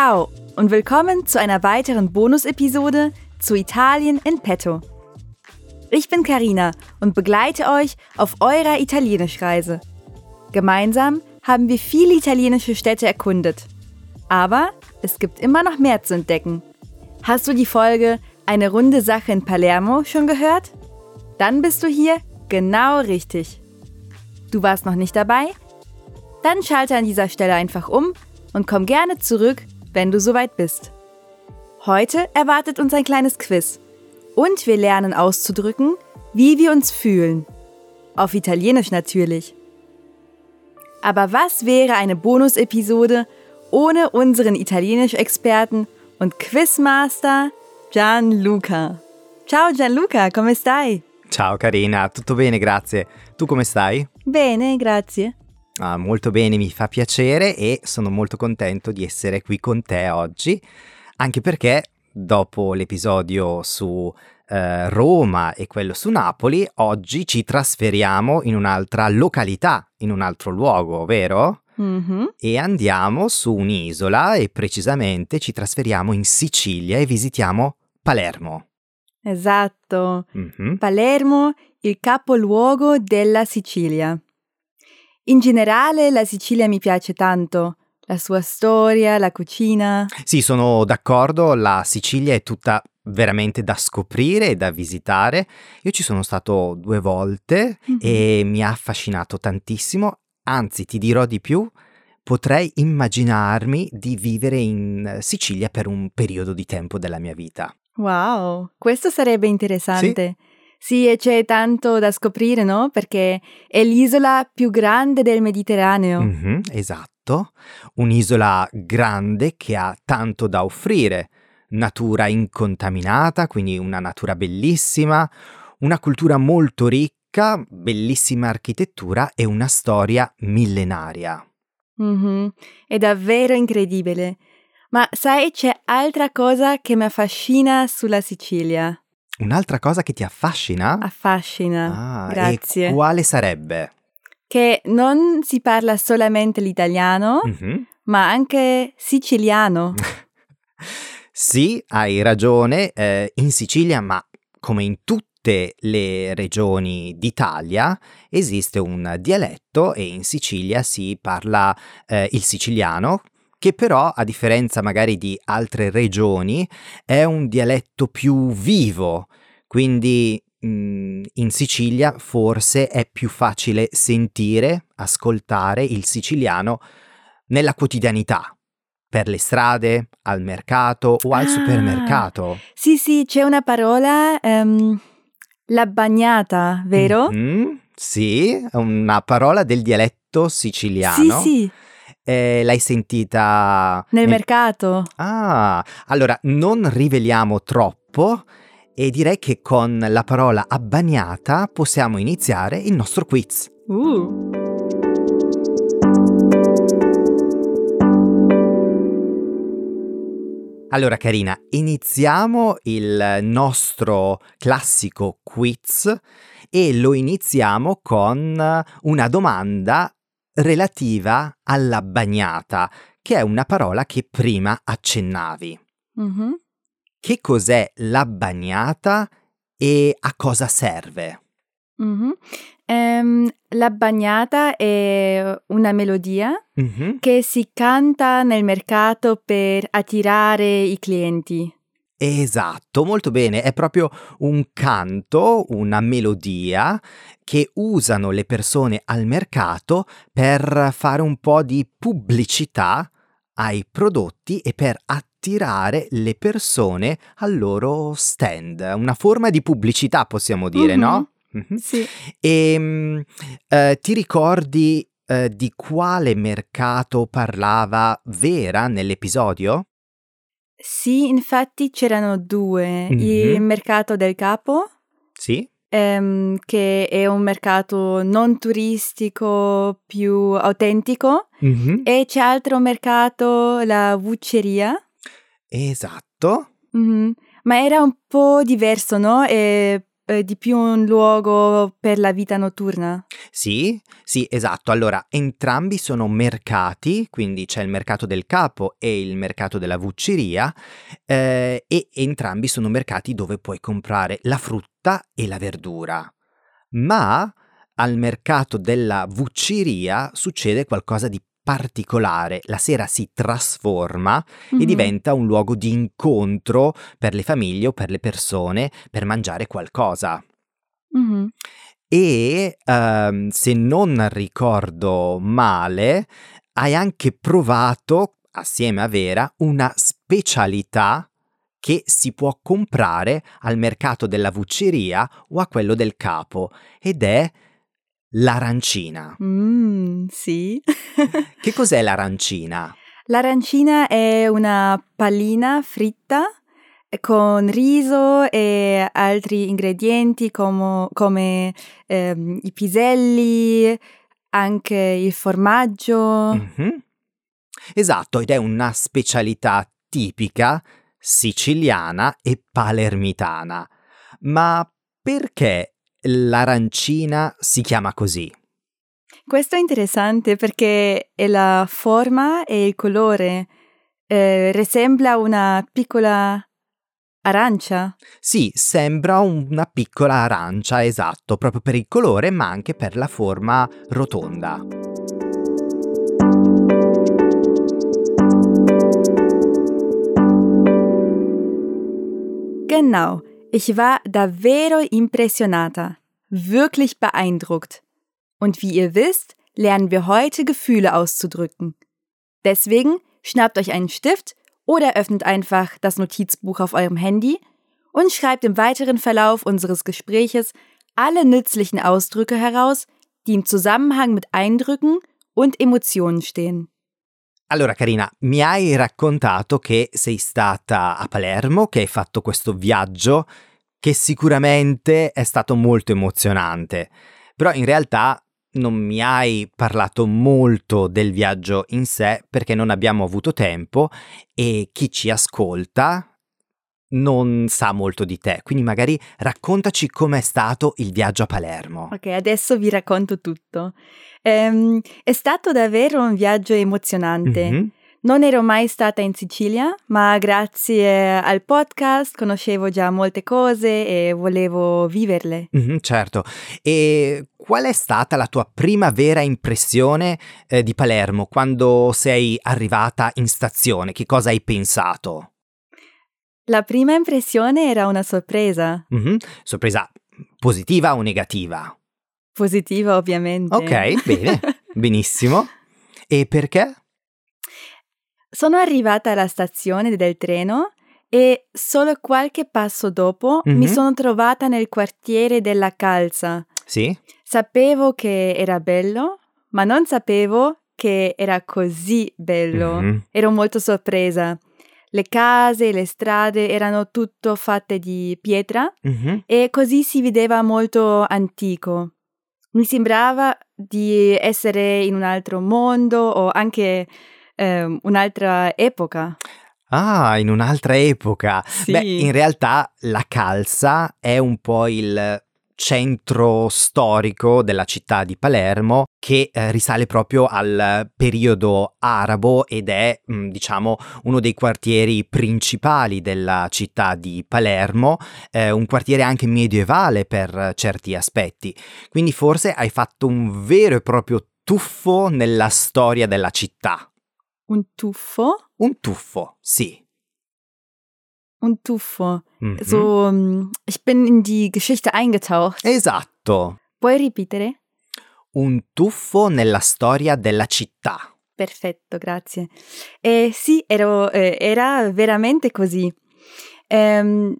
Ciao und willkommen zu einer weiteren Bonus-Episode zu Italien in Petto. Ich bin Karina und begleite euch auf eurer Italienischreise. Gemeinsam haben wir viele italienische Städte erkundet. Aber es gibt immer noch mehr zu entdecken. Hast du die Folge Eine runde Sache in Palermo schon gehört? Dann bist du hier genau richtig. Du warst noch nicht dabei? Dann schalte an dieser Stelle einfach um und komm gerne zurück, wenn du soweit bist. Heute erwartet uns ein kleines Quiz und wir lernen auszudrücken, wie wir uns fühlen. Auf Italienisch natürlich. Aber was wäre eine Bonus-Episode ohne unseren Italienisch-Experten und Quizmaster Gianluca? Ciao Gianluca, come stai? Ciao Carina, tutto bene, grazie. Tu come stai? Bene, grazie. Ah, molto bene, mi fa piacere e sono molto contento di essere qui con te oggi, anche perché dopo l'episodio su eh, Roma e quello su Napoli, oggi ci trasferiamo in un'altra località, in un altro luogo, vero? Mm-hmm. E andiamo su un'isola e precisamente ci trasferiamo in Sicilia e visitiamo Palermo. Esatto. Mhm. Palermo, il capoluogo della Sicilia. In generale la Sicilia mi piace tanto. La sua storia, la cucina. Sì, sono d'accordo, la Sicilia è tutta veramente da scoprire e da visitare. Io ci sono stato due volte Mhm. e mi ha affascinato tantissimo, anzi ti dirò di più, potrei immaginarmi di vivere in Sicilia per un periodo di tempo della mia vita. Wow, questo sarebbe interessante. Sì, e c'è tanto da scoprire, no? Perché è l'isola più grande del Mediterraneo. Mhm, esatto, un'isola grande che ha tanto da offrire, natura incontaminata, quindi una natura bellissima, una cultura molto ricca, bellissima architettura e una storia millenaria. Mhm, È davvero incredibile. Ma sai, c'è altra cosa che mi affascina sulla Sicilia. Un'altra cosa che ti affascina? Affascina. Ah, Grazie. E quale sarebbe? Che non si parla solamente l'italiano, Mhm. ma anche siciliano. Sì, hai ragione, eh, in Sicilia, ma come in tutte le regioni d'Italia, esiste un dialetto e in Sicilia si parla eh, il siciliano, che però, a differenza magari di altre regioni, è un dialetto più vivo, quindi mm, in Sicilia forse è più facile sentire, ascoltare il siciliano nella quotidianità, per le strade, al mercato o al Ah. supermercato. Sì, sì, c'è una parola, ehm, la bagnata, vero? Mhm, Sì, è una parola del dialetto Sì, siciliano. sì, Eh, l'hai sentita nel nel- mercato. Ah, allora non riveliamo troppo e direi che con la parola abbagnata possiamo iniziare il nostro quiz. Uh. Allora Carina, iniziamo il nostro classico quiz e lo iniziamo con una domanda relativa alla bagnata, che è una parola che prima accennavi. Mhm. Che cos'è la bagnata e a cosa serve? Mhm. Ehm, la bagnata è una melodia Mhm. che si canta nel mercato per attirare i clienti. Esatto, molto bene, è proprio un canto, una melodia che usano le persone al mercato per fare un po' di pubblicità ai prodotti e per attirare le persone al loro stand. Una forma di pubblicità, possiamo dire, Mhm. no? Mhm. Sì. E mm, eh, ti ricordi eh, di quale mercato parlava Vera nell'episodio? Sì, infatti c'erano due. Mhm. Il mercato del capo, Sì? ehm, che è un mercato non turistico, più autentico, Mhm. e c'è altro mercato, la vucceria. Esatto. Mhm. Ma era un po' diverso, no? E eh, di più un luogo per la vita notturna? Sì, sì, esatto. Allora, entrambi sono mercati, quindi c'è il mercato del capo e il mercato della vucceria, eh, e entrambi sono mercati dove puoi comprare la frutta e la verdura. Ma al mercato della vucceria succede qualcosa di particolare. La sera si trasforma Mhm. e diventa un luogo di incontro per le famiglie o per le persone per mangiare qualcosa. Mhm. E ehm, se non ricordo male, hai anche provato, assieme a Vera, una specialità che si può comprare al mercato della vucceria o a quello del capo, ed è l'arancina. Mm, sì. Che cos'è l'arancina? L'arancina è una pallina fritta con riso e altri ingredienti come, come, ehm, i piselli, anche il formaggio. Mhm. Esatto, ed è una specialità tipica siciliana e palermitana. Ma perché l'arancina si chiama così? Questo è interessante perché è la forma e il colore. Eh, resembla una piccola arancia. Sì, sembra una piccola arancia, esatto, proprio per il colore, ma anche per la forma rotonda. Genau, ich war davvero impressionata, wirklich beeindruckt. Und wie ihr wisst, lernen wir heute Gefühle auszudrücken. Deswegen schnappt euch einen Stift oder öffnet einfach das Notizbuch auf eurem Handy und schreibt im weiteren Verlauf unseres Gespräches alle nützlichen Ausdrücke heraus, die im Zusammenhang mit Eindrücken und Emotionen stehen. Allora, Carina, mi hai raccontato che sei stata a Palermo, che hai fatto questo viaggio che sicuramente è stato molto emozionante, però in realtà non mi hai parlato molto del viaggio in sé perché non abbiamo avuto tempo e chi ci ascolta non sa molto di te, quindi magari raccontaci com'è stato il viaggio a Palermo. Ok, adesso vi racconto tutto. Ehm, è stato davvero un viaggio emozionante. Mhm. Non ero mai stata in Sicilia, ma grazie al podcast conoscevo già molte cose e volevo viverle. Mhm, certo. E qual è stata la tua prima vera impressione eh, di Palermo quando sei arrivata in stazione? Che cosa hai pensato? La prima impressione era una sorpresa, Mhm, Sorpresa positiva o negativa? Positiva ovviamente. Ok, bene, benissimo. E perché? Sono arrivata alla stazione del treno e solo qualche passo dopo mi Mhm. sono trovata nel quartiere della Calza. Sì? Sapevo che era bello, ma non sapevo che era così bello. Mhm. Ero molto sorpresa. Le case, le strade erano tutto fatte di pietra Mhm. e così si vedeva molto antico. Mi sembrava di essere in un altro mondo o anche ehm, un'altra epoca. Ah, in un'altra epoca. Sì. Beh, in realtà la Calza è un po' il centro storico della città di Palermo che eh, risale proprio al periodo arabo ed è, mm, diciamo, uno dei quartieri principali della città di Palermo, eh, un quartiere anche medievale per certi aspetti. Quindi forse hai fatto un vero e proprio tuffo nella storia della città. Un tuffo? Un tuffo, sì. Un tuffo. Mhm. So, mm, ich bin in die Geschichte eingetaucht. Esatto, Puoi ripetere? un tuffo nella storia della città. Perfetto, grazie. Eh, sì, ero, eh, era veramente così. Ehm,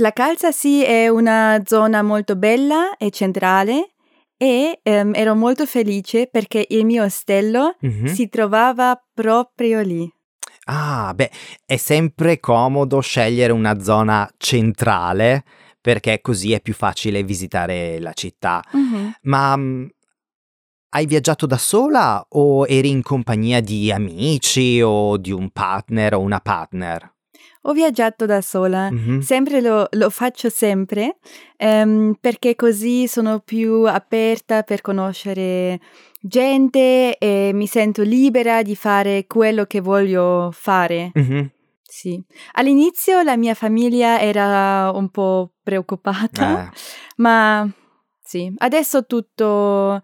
la Calza sì è una zona molto bella e centrale e ehm, ero molto felice perché il mio ostello Mhm. si trovava proprio lì. Ah, beh, è sempre comodo scegliere una zona centrale perché così è più facile visitare la città. Mhm. Ma mm, hai viaggiato da sola o eri in compagnia di amici o di un partner o una partner? Ho viaggiato da sola, Mhm. sempre lo, lo faccio sempre, ehm, perché così sono più aperta per conoscere gente e mi sento libera di fare quello che voglio fare. Mhm. Sì. All'inizio la mia famiglia era un po' preoccupata, Eh, ma sì, adesso tutto,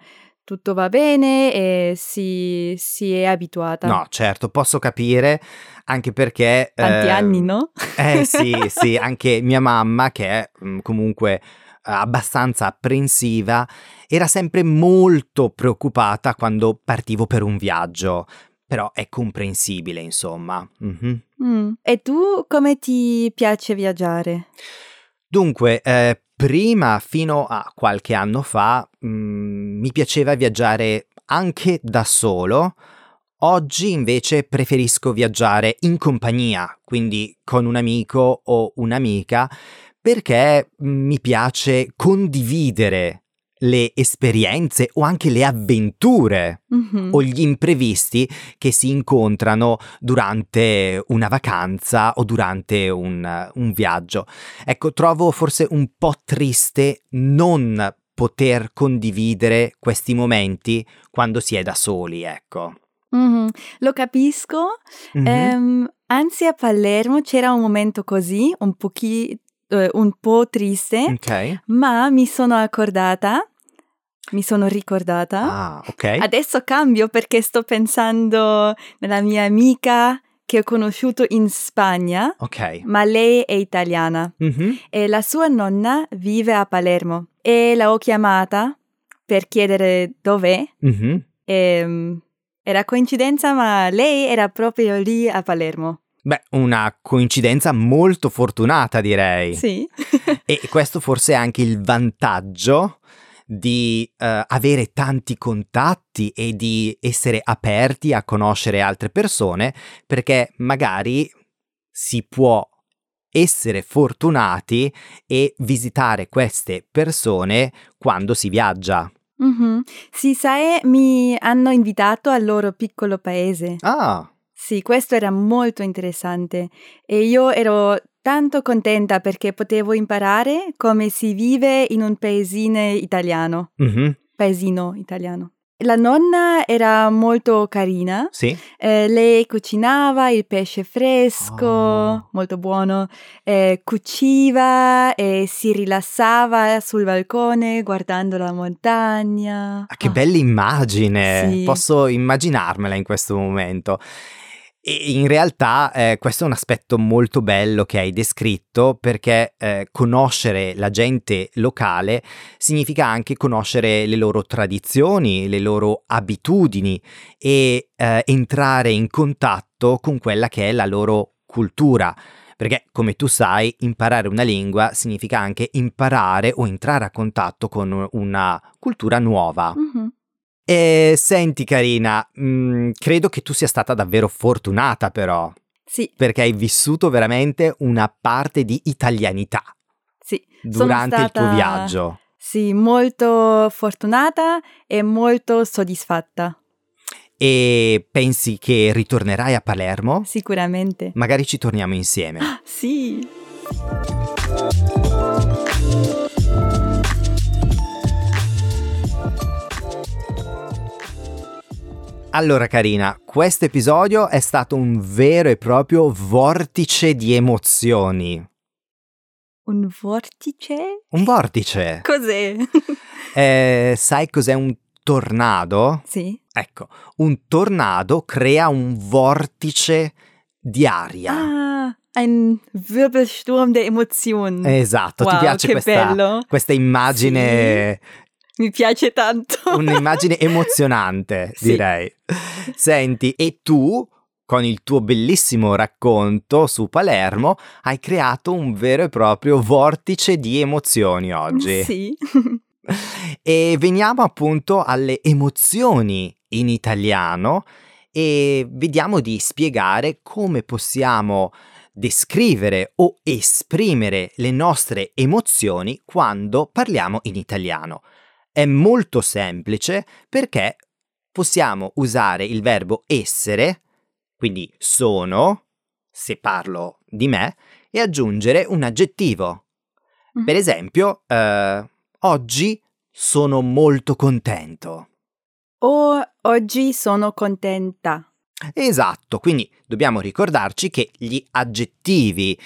tutto va bene e si, si è abituata. no, certo, posso capire, anche perché... Tanti eh, anni, no? Eh sì, sì, anche mia mamma, che è mm, comunque eh, abbastanza apprensiva, era sempre molto preoccupata quando partivo per un viaggio. Però è comprensibile, insomma. Mhm. Mm. E tu come ti piace viaggiare? Dunque, eh, prima, fino a qualche anno fa, mm, mi piaceva viaggiare anche da solo. Oggi invece preferisco viaggiare in compagnia, quindi con un amico o un'amica, perché mm, mi piace condividere le esperienze o anche le avventure Mhm. o gli imprevisti che si incontrano durante una vacanza o durante un, un viaggio. Ecco, trovo forse un po' triste non poter condividere questi momenti quando si è da soli, ecco. Mhm. Lo capisco. Mhm. Ehm, anzi, a Palermo c'era un momento così, un, pochi- eh, un po' triste, ok. ma mi sono accordata, mi sono ricordata. Ah, ok. Adesso cambio perché sto pensando nella mia amica che ho conosciuto in Spagna, Ok. ma lei è italiana Mhm. e la sua nonna vive a Palermo e la ho chiamata per chiedere dov'è Mhm. e mm, era coincidenza, ma lei era proprio lì a Palermo. Beh, una coincidenza molto fortunata, direi. Sì. E questo forse è anche il vantaggio di eh, avere tanti contatti e di essere aperti a conoscere altre persone, perché magari si può essere fortunati e visitare queste persone quando si viaggia. Mhm. Sì, sai, mi hanno invitato al loro piccolo paese. Ah, Sì, questo era molto interessante e io ero tanto contenta perché potevo imparare come si vive in un paesino italiano. mhm, Paesino italiano. La nonna era molto carina, sì. eh, lei cucinava il pesce fresco, Oh. molto buono, eh, cuciva e si rilassava sul balcone guardando la montagna. Ah, che Ah, bella immagine! Sì. Posso immaginarmela in questo momento. E in realtà eh, questo è un aspetto molto bello che hai descritto perché eh, conoscere la gente locale significa anche conoscere le loro tradizioni, le loro abitudini e eh, entrare in contatto con quella che è la loro cultura. Perché, come tu sai, imparare una lingua significa anche imparare o entrare a contatto con una cultura nuova. mhm. E senti, Carina, mm, credo che tu sia stata davvero fortunata, però, Sì, perché hai vissuto veramente una parte di italianità sì. Durante il tuo stata- viaggio. Sì, molto fortunata e molto soddisfatta, E pensi che ritornerai a Palermo? sicuramente. Magari ci torniamo insieme. Sì. Allora, Carina, questo episodio è stato un vero e proprio vortice di emozioni. Un vortice? Un vortice. Cos'è? Eh, sai cos'è un tornado? sì. Ecco, un tornado crea un vortice di aria. Ah, ein Wirbelsturm der Emotionen. Esatto, ti Wow, piace che questa, bello. questa immagine, Mi piace tanto. Un'immagine emozionante, Sì. direi. Senti, e tu, con il tuo bellissimo racconto su Palermo, hai creato un vero e proprio vortice di emozioni oggi. Sì. E veniamo appunto alle emozioni in italiano e vediamo di spiegare come possiamo descrivere o esprimere le nostre emozioni quando parliamo in italiano. È molto semplice perché possiamo usare il verbo essere, quindi sono, se parlo di me e aggiungere un aggettivo. Mm. Per esempio, eh, oggi sono molto contento. Oh, oggi sono contenta. Esatto, quindi dobbiamo ricordarci che gli aggettivi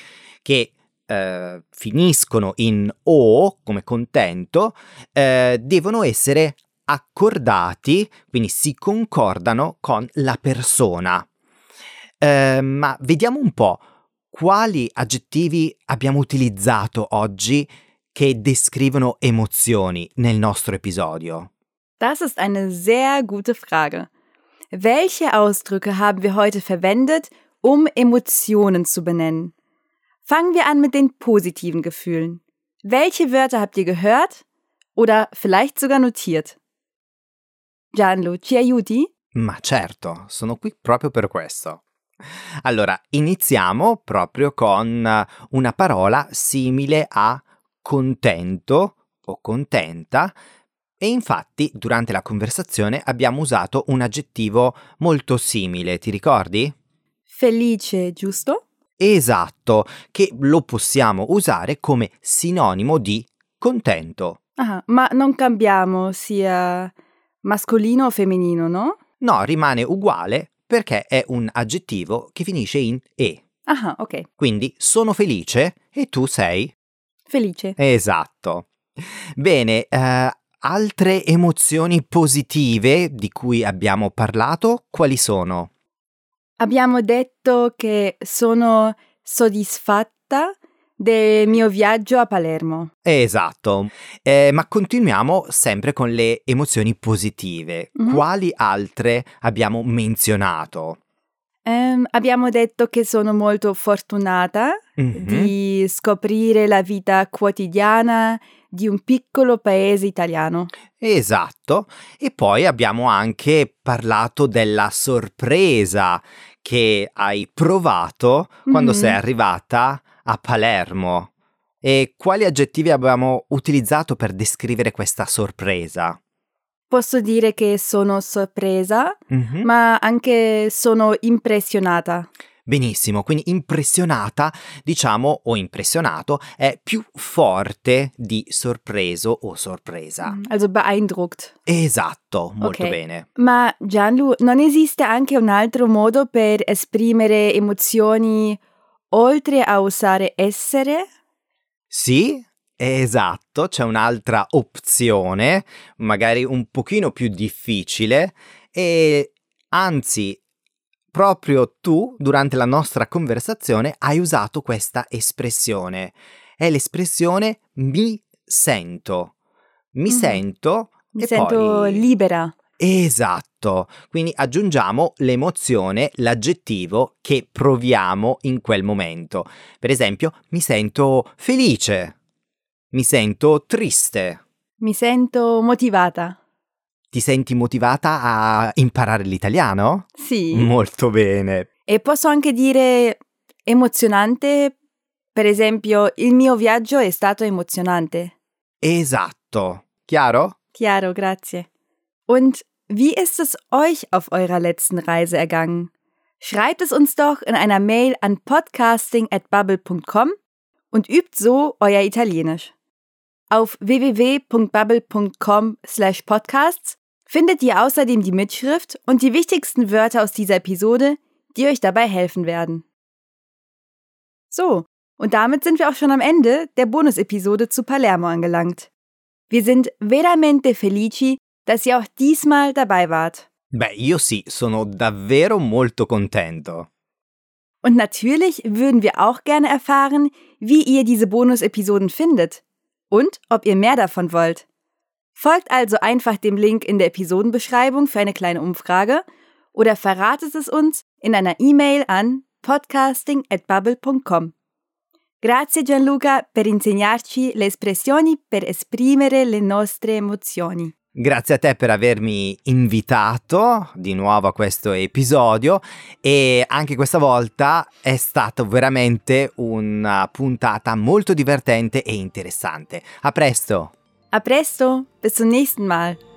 che eh, finiscono in o come contento eh, devono essere accordati, quindi si concordano con la persona. Eh, ma vediamo un po' quali aggettivi abbiamo utilizzato oggi che descrivono emozioni nel nostro episodio. Das ist eine sehr gute Frage. Welche Ausdrücke haben wir heute verwendet, um Emotionen zu benennen? Fangen wir an mit den positiven Gefühlen. Welche Wörter habt ihr gehört oder vielleicht sogar notiert? Gianlu, ci aiuti? Ma certo, sono qui proprio per questo. Allora, iniziamo proprio con una parola simile a contento o contenta e infatti durante la conversazione abbiamo usato un aggettivo molto simile, ti ricordi? Felice, giusto? Esatto, che lo possiamo usare come sinonimo di contento. Ah, ma non cambiamo sia mascolino o femminino, no? No, rimane uguale perché è un aggettivo che finisce in e. Aha, ok. Quindi sono felice e tu sei Felice. Esatto. Bene, eh, altre emozioni positive di cui abbiamo parlato, quali sono? Abbiamo detto che sono soddisfatta del mio viaggio a Palermo. Esatto, Eh, ma continuiamo sempre con le emozioni positive. Mhm. Quali altre abbiamo menzionato? Ehm, abbiamo detto che sono molto fortunata Mhm. di scoprire la vita quotidiana di un piccolo paese italiano. Esatto, e poi abbiamo anche parlato della sorpresa che hai provato quando Mhm. sei arrivata a Palermo. E quali aggettivi abbiamo utilizzato per descrivere questa sorpresa? Posso dire che sono sorpresa, Mhm. ma anche sono impressionata. Benissimo, quindi impressionata, diciamo, o impressionato, è più forte di sorpreso o sorpresa. Also beeindruckt. Esatto, molto Ok. bene. Ma Gianlu, non esiste anche un altro modo per esprimere emozioni oltre a usare essere? Sì, esatto, c'è un'altra opzione, magari un pochino più difficile, e anzi, proprio tu, durante la nostra conversazione, hai usato questa espressione. È l'espressione mi sento. Mi Mhm. sento Mi sento poi... libera. Esatto, quindi aggiungiamo l'emozione, l'aggettivo che proviamo in quel momento. Per esempio, mi sento felice, mi sento triste. Mi sento motivata. Ti senti motivata a imparare l'italiano? Sì. Molto bene. E posso anche dire emozionante. Per esempio, il mio viaggio è stato emozionante. Esatto. Chiaro? Chiaro, grazie. Und wie ist es euch auf eurer letzten Reise ergangen? Schreibt es uns doch in einer Mail an podcasting@bubble.com und übt so euer Italienisch. Auf www.bubble.com/podcasts findet ihr außerdem die Mitschrift und die wichtigsten Wörter aus dieser Episode, die euch dabei helfen werden. So, und damit sind wir auch schon am Ende der Bonus-Episode zu Palermo angelangt. Wir sind veramente felici, dass ihr auch diesmal dabei wart. Beh, io sì, sono davvero molto contento. Und natürlich würden wir auch gerne erfahren, wie ihr diese Bonus-Episoden findet und ob ihr mehr davon wollt. Folgt also einfach dem Link in der Episodenbeschreibung für eine kleine Umfrage oder verratet es uns in einer E-Mail an podcasting@bubble.com. Grazie Gianluca per insegnarci le espressioni per esprimere le nostre emozioni. Grazie a te per avermi invitato di nuovo a questo episodio e anche questa volta è stata veramente una puntata molto divertente e interessante. A presto! A presto, bis zum nächsten Mal.